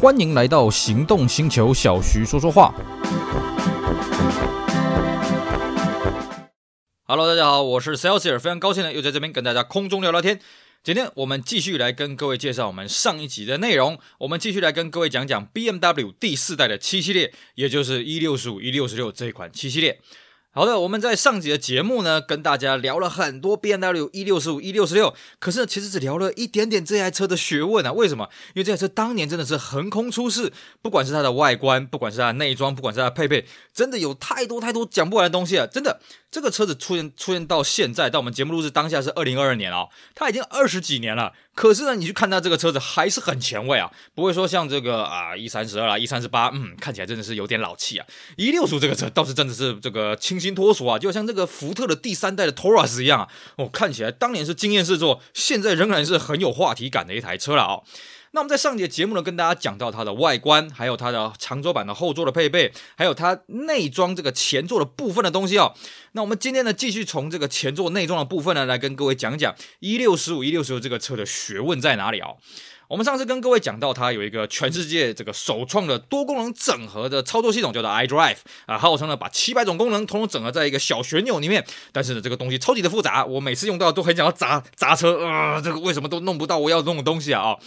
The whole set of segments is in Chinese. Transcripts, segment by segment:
欢迎来到行动星球，小徐说说话。Hello，大家好，我是 Celsius，非常高兴呢，又在这边跟大家空中聊聊天。今天我们继续来跟各位介绍我们上一集的内容，我们继续来跟各位讲讲 BMW 第四代的七系列，也就是一六十五、一六十六这一款七系列。好的，我们在上集的节目呢，跟大家聊了很多 BMW 一六十五、一六十六，可是呢其实只聊了一点点这台车的学问啊。为什么？因为这台车当年真的是横空出世，不管是它的外观，不管是它的内装，不管是它的配备，真的有太多太多讲不完的东西啊！真的，这个车子出现出现到现在，到我们节目录制当下是二零二二年啊、它已经二十几年了。可是呢，你去看它这个车子还是很前卫啊，不会说像这个啊一三十二啊一三十八，嗯，看起来真的是有点老气啊。一六十这个车倒是真的是这个清新脱俗啊，就像这个福特的第三代的 Taurus 一样啊，哦，看起来当年是惊艳四座，现在仍然是很有话题感的一台车了啊、那我们在上节节目呢，跟大家讲到它的外观，还有它的长轴版的后座的配备，还有它内装这个前座的部分的东西哦。那我们今天呢，继续从这个前座内装的部分呢，来跟各位讲讲一六十五、一六十六这个车的学问在哪里哦。我们上次跟各位讲到，它有一个全世界这个首创的多功能整合的操作系统，叫做 iDrive 啊，号称呢把七百种功能统统整合在一个小旋钮里面。但是呢，这个东西超级的复杂，我每次用到都很想要砸砸车啊、这个为什么都弄不到我要弄的东西啊？哦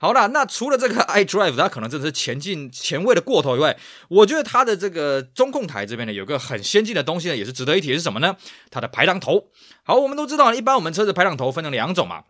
好啦，那除了这个 iDrive，它可能真的是前进前卫的过头以外，我觉得它的这个中控台这边呢，有个很先进的东西呢，也是值得一提是什么呢？它的排挡头。好，我们都知道，一般我们车子排挡头分成两种嘛，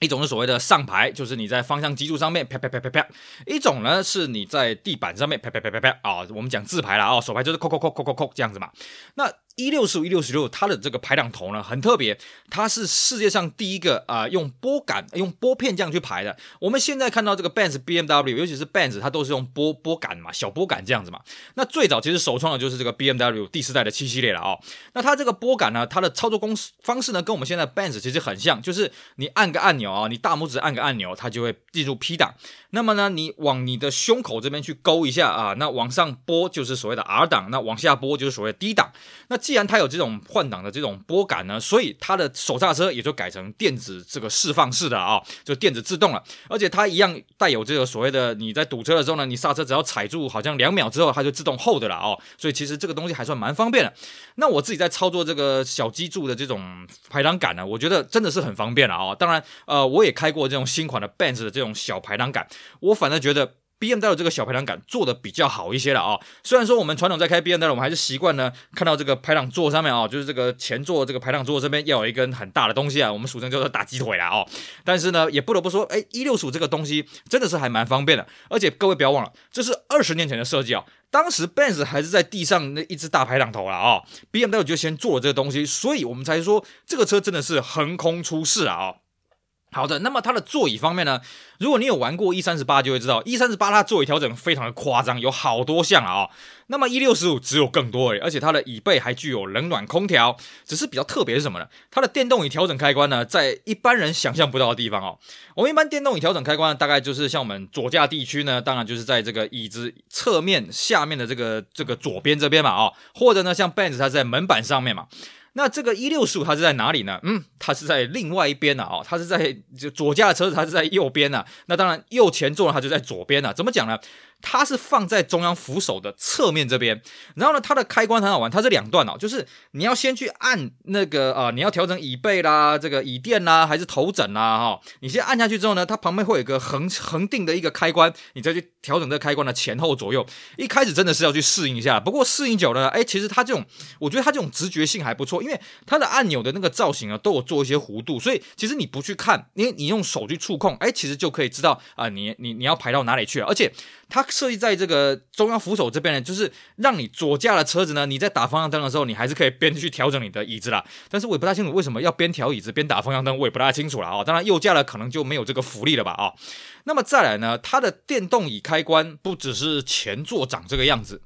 一种是所谓的上排，就是你在方向机柱上面啪啪啪啪啪；一种呢是你在地板上面啪啪啪啪啪啊，我们讲自排了啊，手排就是扣扣扣扣扣扣这样子嘛。那一六十五、一六十六，它的这个排挡头呢很特别，它是世界上第一个啊、用拨杆、用拨片这样去排的。我们现在看到这个 Benz、BMW，尤其是 Benz，它都是用拨拨杆嘛，小拨杆这样子嘛。那最早其实首创的就是这个 BMW 第四代的七系列了啊、哦。那它这个拨杆呢，它的操作公式方式呢，跟我们现在 Benz 其实很像，就是你按个按钮啊，你大拇指按个按钮，它就会进入 P 档。那么呢，你往你的胸口这边去勾一下啊，那往上拨就是所谓的 R 档，那往下拨就是所谓的 D 档。那既然它有这种换挡的这种拨杆呢，所以它的手刹车也就改成电子这个释放式的啊，就电子自动了。而且它一样带有这个所谓的你在堵车的时候呢，你刹车只要踩住好像两秒之后，它就自动 hold 了哦。所以其实这个东西还算蛮方便的。那我自己在操作这个小机柱的这种排挡杆呢，我觉得真的是很方便了啊。当然，呃，我也开过这种新款的 Benz 的这种小排挡杆。我反正觉得 BMW 这个小排挡杆做的比较好一些了啊。虽然说我们传统在开 BMW，我们还是习惯呢看到这个排挡座上面啊，就是这个前座这个排挡座这边要有一根很大的东西啊，我们俗称叫做打鸡腿啦哦。但是呢，也不得不说，哎，一六十五这个东西真的是还蛮方便的。而且各位不要忘了，这是二十年前的设计啊，当时 Benz 还是在地上那一只大排挡头了啊，BMW 就先做了这个东西，所以我们才说这个车真的是横空出世啊啊。好的，那么它的座椅方面呢？如果你有玩过 E 三十八，就会知道 E 三十八它座椅调整非常的夸张，有好多项啊、那么 E 六十五只有更多诶，而且它的椅背还具有冷暖空调。只是比较特别是什么呢？它的电动椅调整开关呢，在一般人想象不到的地方哦。我们一般电动椅调整开关，大概就是像我们左驾地区呢，当然就是在这个椅子侧面下面的这个这个左边这边嘛，哦，或者呢像 Benz 它在门板上面嘛。那这个一六十五它是在哪里呢？嗯，它是在另外一边呢，哦，它是在就左驾的车子，它是在右边呢。那当然右前座呢，它就在左边呢。怎么讲呢？它是放在中央扶手的侧面这边，然后呢，它的开关很好玩，它是两段哦，就是你要先去按那个啊、呃，你要调整椅背啦，这个椅垫啦，还是头枕啦，哈、哦，你先按下去之后呢，它旁边会有一个横横定的一个开关，你再去调整这个开关的前后左右。一开始真的是要去适应一下，不过适应久了，哎，其实它这种，我觉得它这种直觉性还不错，因为它的按钮的那个造型啊，都有做一些弧度，所以其实你不去看，你你用手去触控，哎，其实就可以知道啊、你你你要排到哪里去了，而且。它设计在这个中央扶手这边呢，就是让你左驾的车子呢，你在打方向灯的时候，你还是可以边去调整你的椅子啦。但是我也不太清楚为什么要边调椅子边打方向灯，我也不太清楚了啊、哦。当然右驾的可能就没有这个福利了吧啊、哦。那么再来呢，它的电动椅开关不只是前座长这个样子。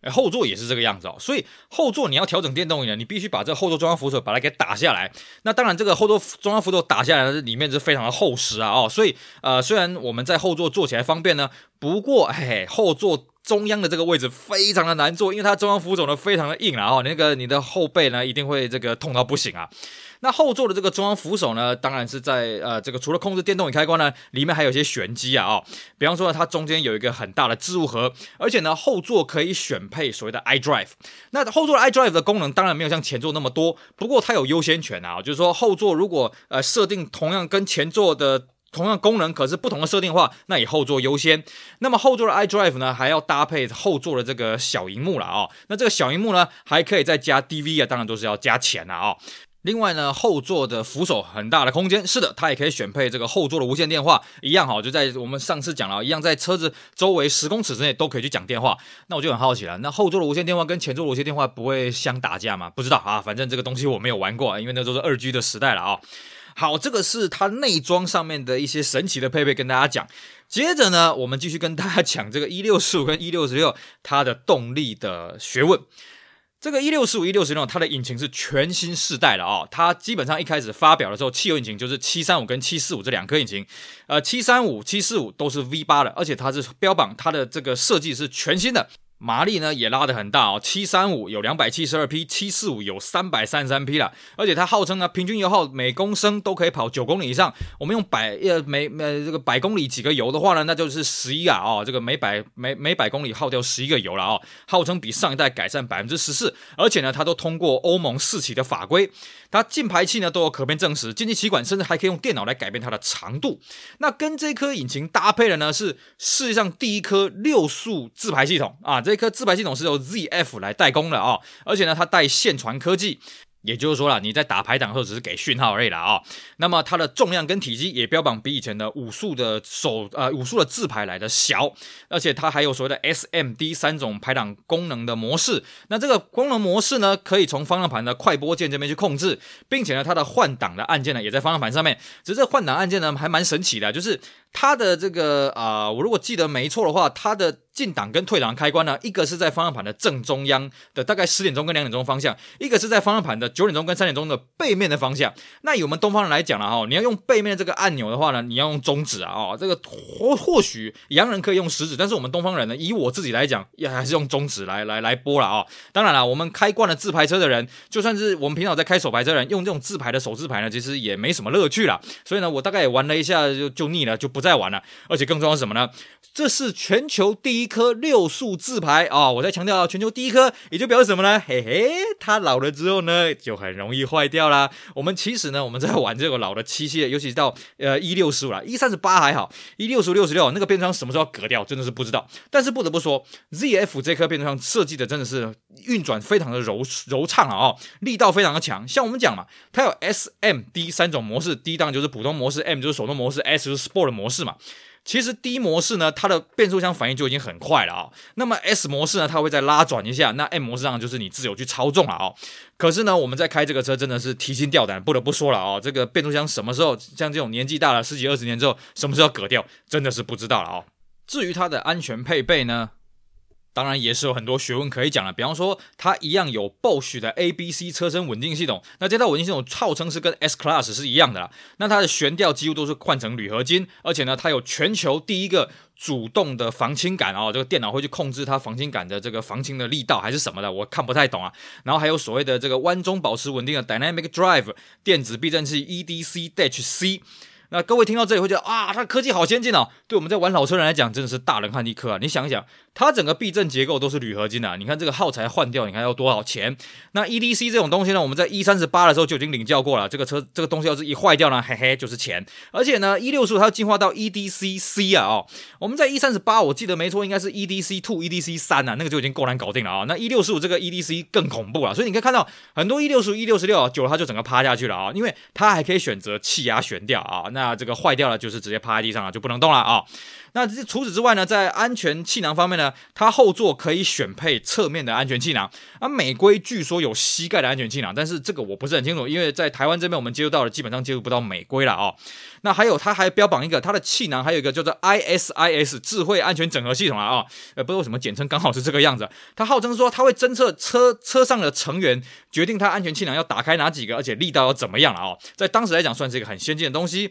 哎，后座也是这个样子哦，所以后座你要调整电动椅呢，你必须把这个后座中央扶手把它给打下来。那当然，这个后座中央扶手打下来的里面是非常的厚实啊哦，所以呃，虽然我们在后座坐起来方便呢，不过哎，后座中央的这个位置非常的难坐，因为它中央扶手呢非常的硬啊，哦，那个你的后背呢一定会这个痛到不行啊。那后座的这个中央扶手呢，当然是在呃这个除了控制电动椅开关呢，里面还有一些玄机啊哦，比方说呢，它中间有一个很大的置物盒，而且呢后座可以选配所谓的 iDrive。那后座的 iDrive 的功能当然没有像前座那么多，不过它有优先权啊，就是说后座如果呃设定同样跟前座的同样功能，可是不同的设定的话，那以后座优先。那么后座的 iDrive 呢，还要搭配后座的这个小荧幕了哦。那这个小荧幕呢，还可以再加 DV 啊，当然都是要加钱了哦。另外呢，后座的扶手很大的空间，是的，它也可以选配这个后座的无线电话，一样哈，就在我们上次讲了，一样在车子周围十公尺之内都可以去讲电话。那我就很好奇了，那后座的无线电话跟前座的无线电话不会相打架吗？不知道啊，反正这个东西我没有玩过，因为那都是二 G 的时代了啊。好，这个是它内装上面的一些神奇的配备，跟大家讲。接着呢，我们继续跟大家讲这个一六十五跟一六十六它的动力的学问。这个一六四五一六十六，它的引擎是全新世代的哦。它基本上一开始发表的时候，汽油引擎就是七三五跟七四五这两颗引擎，呃，七三五、七四五都是 V 八的，而且它是标榜它的这个设计是全新的。马力呢也拉得很大哦，七三五有两百七十二匹，七四五有三百三十三匹了，而且它号称呢平均油耗每公升都可以跑九公里以上。我们用百呃每呃这个百公里几个油的话呢，那就是十一啊哦，这个每百每每百公里耗掉十一个油了哦，号称比上一代改善百分之十四，而且呢它都通过欧盟四期的法规。它进排气呢都有可变正时，进气歧管甚至还可以用电脑来改变它的长度。那跟这颗引擎搭配的呢是世界上第一颗六速自排系统啊，这颗自排系统是由 ZF 来代工的啊，而且呢它带线传科技。也就是说啦，你在打排档的时候只是给讯号而已啦啊、哦。那么它的重量跟体积也标榜比以前的五速的手呃五速的自排来的小，而且它还有所谓的 SMD 三种排档功能的模式。那这个功能模式呢，可以从方向盘的快拨键这边去控制，并且呢，它的换挡的按键呢也在方向盘上面。只是这换挡按键呢还蛮神奇的，就是它的这个啊、我如果记得没错的话，它的。进档跟退档开关呢，一个是在方向盘的正中央的大概十点钟跟两点钟方向，一个是在方向盘的九点钟跟三点钟的背面的方向。那以我们东方人来讲了哈，你要用背面的这个按钮的话呢，你要用中指啊哦，这个或 或许洋人可以用食指，但是我们东方人呢，以我自己来讲，也还是用中指来来来拨了啊。当然了，我们开惯了自排车的人，就算是我们平常在开手排车的人，用这种自排的手自排呢，其实也没什么乐趣了。所以呢，我大概也玩了一下就就腻了，就不再玩了。而且更重要是什么呢？这是全球第一颗六速自排啊！我在强调全球第一颗，也就表示什么呢？嘿嘿，它老了之后呢，就很容易坏掉啦。我们其实呢，我们在玩这个老的七系列，尤其到呃一六十五了，一三十八还好，一六十五六十六那个变速箱什么时候要革掉，真的是不知道。但是不得不说，ZF 这颗变速箱设计的真的是运转非常的柔柔畅啊，哦，力道非常的强。像我们讲嘛，它有 S、M、D 三种模式，D 档就是普通模式，M 就是手动模式，S 就是 Sport 模式嘛。其实 D 模式呢，它的变速箱反应就已经很快了啊、那么 S 模式呢，它会再拉转一下。那 M 模式上就是你自由去操纵了啊、哦。可是呢，我们在开这个车真的是提心吊胆，不得不说了啊、哦。这个变速箱什么时候像这种年纪大了十几二十年之后，什么时候要革掉，真的是不知道了啊、哦。至于它的安全配备呢？当然也是有很多学问可以讲了，比方说它一样有 Bosch 的 ABC 车身稳定系统，那这套稳定系统号称是跟 S Class 是一样的啦。那它的悬吊几乎都是换成铝合金，而且呢，它有全球第一个主动的防倾杆哦，这个电脑会去控制它防倾杆的这个防倾的力道还是什么的，我看不太懂啊。然后还有所谓的这个弯中保持稳定的 Dynamic Drive 电子避震器 EDC-DHC。那各位听到这里会觉得啊，它科技好先进哦。对我们在玩老车人来讲，真的是大人汉一颗啊。你想一想。它整个避震结构都是铝合金的，啊，你看这个耗材换掉，你看要多少钱？那 EDC 这种东西呢，我们在 E 三十八的时候就已经领教过了。这个车这个东西要是一坏掉呢，嘿嘿就是钱。而且呢，E 六十五它要进化到 EDC C 啊哦，我们在 E 三十八我记得没错，应该是 EDC Two、EDC 三啊，那个就已经够难搞定了啊。那 E 六十五这个 EDC 更恐怖了，所以你可以看到很多 E 六十五、E 六十六啊，久了它就整个趴下去了啊，因为它还可以选择气压悬吊啊。那那这个坏掉了就是直接趴在地上了，就不能动了啊。那这除此之外呢，在安全气囊方面呢，它后座可以选配侧面的安全气囊，而美规据说有膝盖的安全气囊，但是这个我不是很清楚，因为在台湾这边我们接触到的基本上接触不到美规了啊。那还有，它还标榜一个它的气囊还有一个叫做 ISIS 智慧安全整合系统啊，呃，不知道为什么简称刚好是这个样子。它号称说它会侦测车车上的成员，决定它安全气囊要打开哪几个，而且力道要怎么样了啊。在当时来讲，算是一个很先进的东西。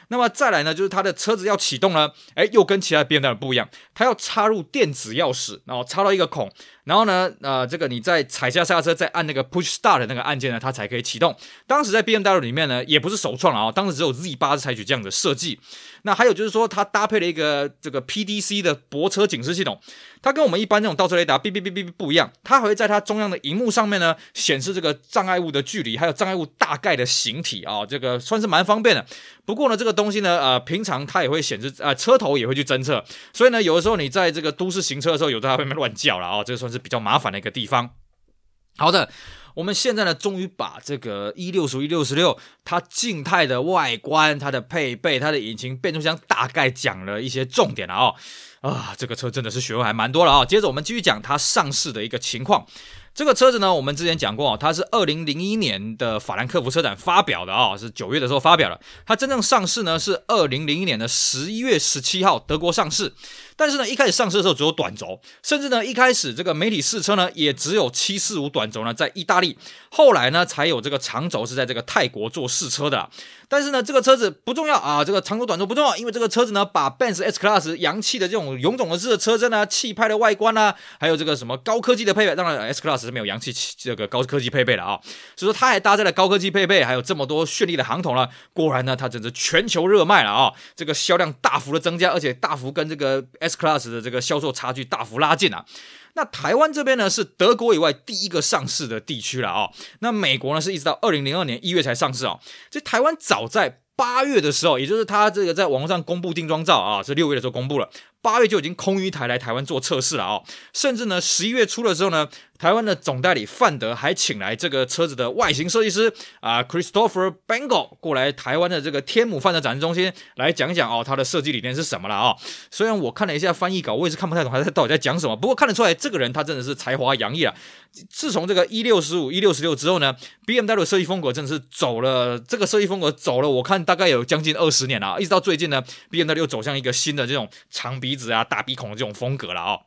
那么再来呢，就是它的车子要启动呢，哎，又跟其他的 BMW 不一样，它要插入电子钥匙，然后插到一个孔，然后呢，呃，这个你再踩下刹车，再按那个 Push Start 的那个按键呢，它才可以启动。当时在 BMW 里面呢，也不是首创了啊，当时只有 Z8 是采取这样的设计。那还有就是说，它搭配了一个这个 PDC 的泊车警示系统，它跟我们一般这种倒车雷达哔哔哔哔哔不一样，它还会在它中央的荧幕上面呢显示这个障碍物的距离，还有障碍物大概的形体啊，这个算是蛮方便的。不过呢，这个东西呢，呃，平常它也会显示，呃，车头也会去侦测，所以呢，有的时候你在这个都市行车的时候，有的还会乱叫了啊，这个算是比较麻烦的一个地方。好的。我们现在呢，终于把这个 E65 E66 它静态的外观、它的配备、它的引擎、变速箱，大概讲了一些重点了啊、哦！啊，这个车真的是学问还蛮多了啊、接着我们继续讲它上市的一个情况。这个车子呢，我们之前讲过啊，它是二零零一年的法兰克福车展发表的啊、是九月的时候发表的。它真正上市呢是二零零一年的十一月十七号，德国上市。但是呢，一开始上市的时候只有短轴，甚至呢，一开始这个媒体试车呢也只有七四五短轴呢，在意大利，后来呢才有这个长轴是在这个泰国做试车的。但是呢，这个车子不重要啊，这个长轴短轴不重要，因为这个车子呢，把 Benz S Class 洋气的这种臃肿的式的车身啊，气派的外观啊，还有这个什么高科技的配备，当然 S Class 是没有洋气这个高科技配备的啊，所以说它还搭载了高科技配备，还有这么多绚丽的航头了，果然呢，它真是全球热卖了啊，这个销量大幅的增加，而且大幅跟这个 S Class 的这个销售差距大幅拉近啊。那台湾这边呢，是德国以外第一个上市的地区了啊、那美国呢，是一直到二零零二年一月才上市啊、哦。这台湾早在八月的时候，也就是他这个在网络上公布定妆照啊，是六月的时候公布了，八月就已经空一台来台湾做测试了啊、哦。甚至呢，十一月初的时候呢。台湾的总代理范德还请来这个车子的外形设计师啊，Christopher Bengal 过来台湾的这个天母范德展示中心来讲讲哦，他的设计理念是什么了啊、虽然我看了一下翻译稿，我也是看不太懂他在到底在讲什么，不过看得出来这个人他真的是才华洋溢啊。自从这个 E 六十五、E 六十六之后呢，BMW 设计风格真的是走了这个设计风格走了，我看大概有将近二十年了，一直到最近呢，BMW 又走向一个新的这种长鼻鼻子啊、大鼻孔的这种风格了啊、哦。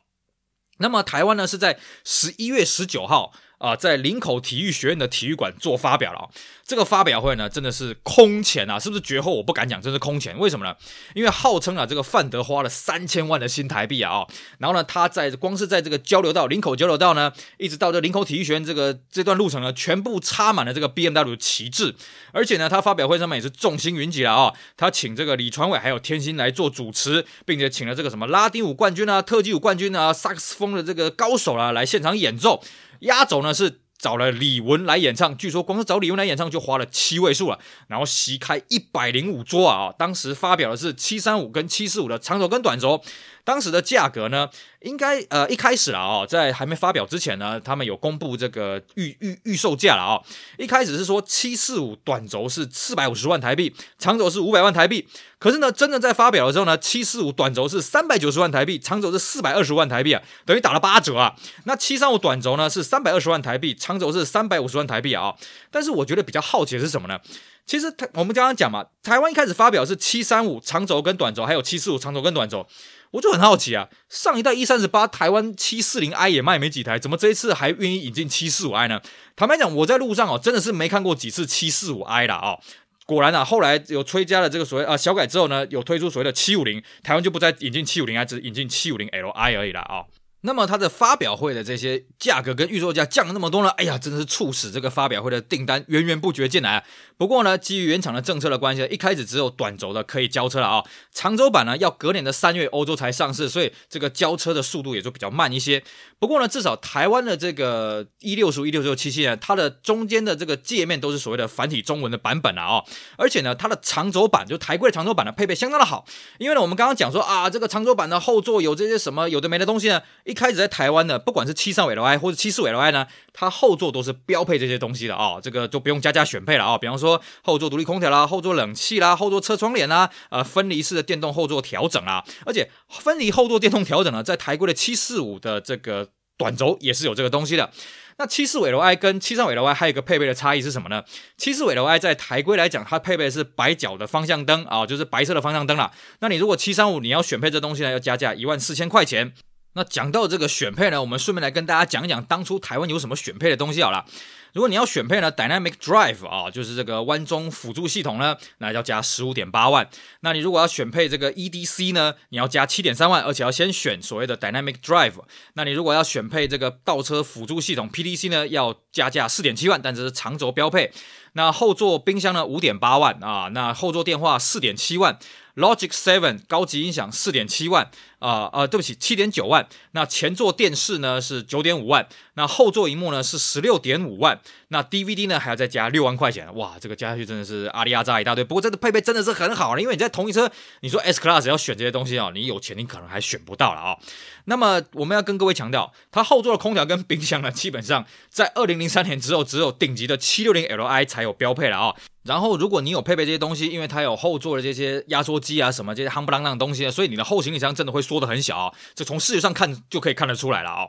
那么台湾呢，是在十一月十九号。啊，在林口体育学院的体育馆做发表了啊！这个发表会呢，真的是空前啊！是不是绝后？我不敢讲，真是空前。为什么呢？因为号称啊，这个范德花了三千万的新台币啊！哦然后呢，他在光是在这个交流道，林口交流道呢，一直到这林口体育学院这个这段路程呢，全部插满了这个 BMW 旗帜。而且呢，他发表会上面也是众星云集了啊！他请这个李传伟还有天心来做主持，并且请了这个什么拉丁舞冠军啊、特技舞冠军啊、萨克斯风的这个高手啊来现场演奏。压轴呢是找了李玟来演唱，据说光是找李玟来演唱就花了七位数了，然后席开一百零五桌啊！当时发表的是七三五跟七四五的长轴跟短轴。当时的价格呢，应该呃一开始了啊、哦，在还没发表之前呢，他们有公布这个预预预售价了啊、哦。一开始是说七四五短轴是四百五十万台币，长轴是五百万台币。可是呢，真的在发表的时候呢，七四五短轴是三百九十万台币，长轴是四百二十万台币啊，等于打了八折啊。那七三五短轴呢是三百二十万台币，长轴是三百五十万台币啊。但是我觉得比较好奇的是什么呢？其实台我们刚刚讲嘛，台湾一开始发表是七三五长轴跟短轴，还有七四五长轴跟短轴。我就很好奇啊，上一代 E 三十八台湾七四零 i 也卖没几台，怎么这一次还愿意引进七四五 i 呢？坦白讲，我在路上哦，真的是没看过几次七四五 i 啦哦。果然啊，后来有追加了这个所谓啊小改之后呢，有推出所谓的七五零，台湾就不再引进七五零 i，只引进七五零 li 而已了啊。那么它的发表会的这些价格跟预售价降了那么多呢？哎呀，真的是促使这个发表会的订单源源不绝进来啊！不过呢，基于原厂的政策的关系，一开始只有短轴的可以交车了啊，长轴版呢要隔年的三月欧洲才上市，所以这个交车的速度也就比较慢一些。不过呢，至少台湾的这个一六十五、一六十六、七七呢，它的中间的这个界面都是所谓的繁体中文的版本了啊，而且呢，它的长轴版就台规的长轴版呢配备相当的好，因为呢，我们刚刚讲说啊，这个长轴版的后座有这些什么有的没的东西呢，一开始在台湾呢，不管是七三五 Li 或者七四五 Li 呢，它后座都是标配这些东西的啊，这个就不用加价选配了啊，比方说后座独立空调啦，后座冷气啦，后座车窗帘啦，呃，分离式的电动后座调整啦，而且分离后座电动调整呢，在台规的七四五的这个短轴也是有这个东西的。那七四五 Li 跟七三五 Li 还有一个配备的差异是什么呢？七四五 Li 在台规来讲，它配备的是白角的方向灯啊，就是白色的方向灯啦。那你如果七三五你要选配这东西呢，要加价一万四千块钱。那讲到这个选配呢，我们顺便来跟大家讲一讲当初台湾有什么选配的东西好了。如果你要选配呢，Dynamic Drive 啊，就是这个弯中辅助系统呢，那要加十五点八万。那你如果要选配这个 EDC 呢，你要加七点三万，而且要先选所谓的 Dynamic Drive。那你如果要选配这个倒车辅助系统 PDC 呢，要加价四点七万，但这是长轴标配。那后座冰箱呢，五点八万啊，那后座电话四点七万。Logic Seven 高级音响四点七万，啊、啊、对不起，七点九万。那前座电视呢是九点五万，那后座萤幕呢是十六点五万，那 DVD 呢还要再加六万块钱。哇，这个加下去真的是阿里阿扎一大堆。不过这个配备真的是很好了，因为你在同一车，你说 S Class 要选这些东西啊，你有钱你可能还选不到了啊。那么我们要跟各位强调，它后座的空调跟冰箱呢，基本上在二零零三年之后，只有顶级的七六零 Li 才有标配了啊。然后，如果你有配备这些东西，因为它有后座的这些压缩机啊，什么这些夯不啷当的东西，所以你的后行李箱真的会缩得很小，这从视觉上看就可以看得出来了啊。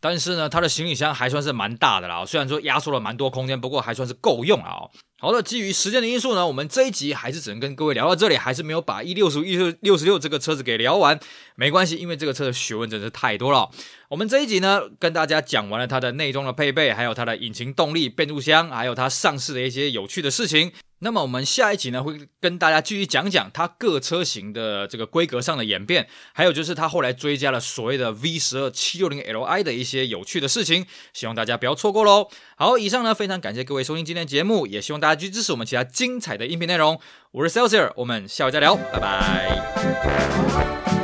但是呢，它的行李箱还算是蛮大的啦，虽然说压缩了蛮多空间，不过还算是够用啊。好的，基于时间的因素呢，我们这一集还是只能跟各位聊到这里，还是没有把 E 六十五、E 六六十六这个车子给聊完。没关系，因为这个车的学问真是太多了。我们这一集呢，跟大家讲完了它的内装的配备，还有它的引擎动力、变速箱，还有它上市的一些有趣的事情。那么我们下一集呢，会跟大家继续讲讲它各车型的这个规格上的演变，还有就是它后来追加了所谓的 V 十二七六零 Li 的一些有趣的事情，希望大家不要错过喽。好，以上呢，非常感谢各位收听今天节目，也希望大家继续支持我们其他精彩的音频内容。我是 Celsius，我们下回再聊，拜拜。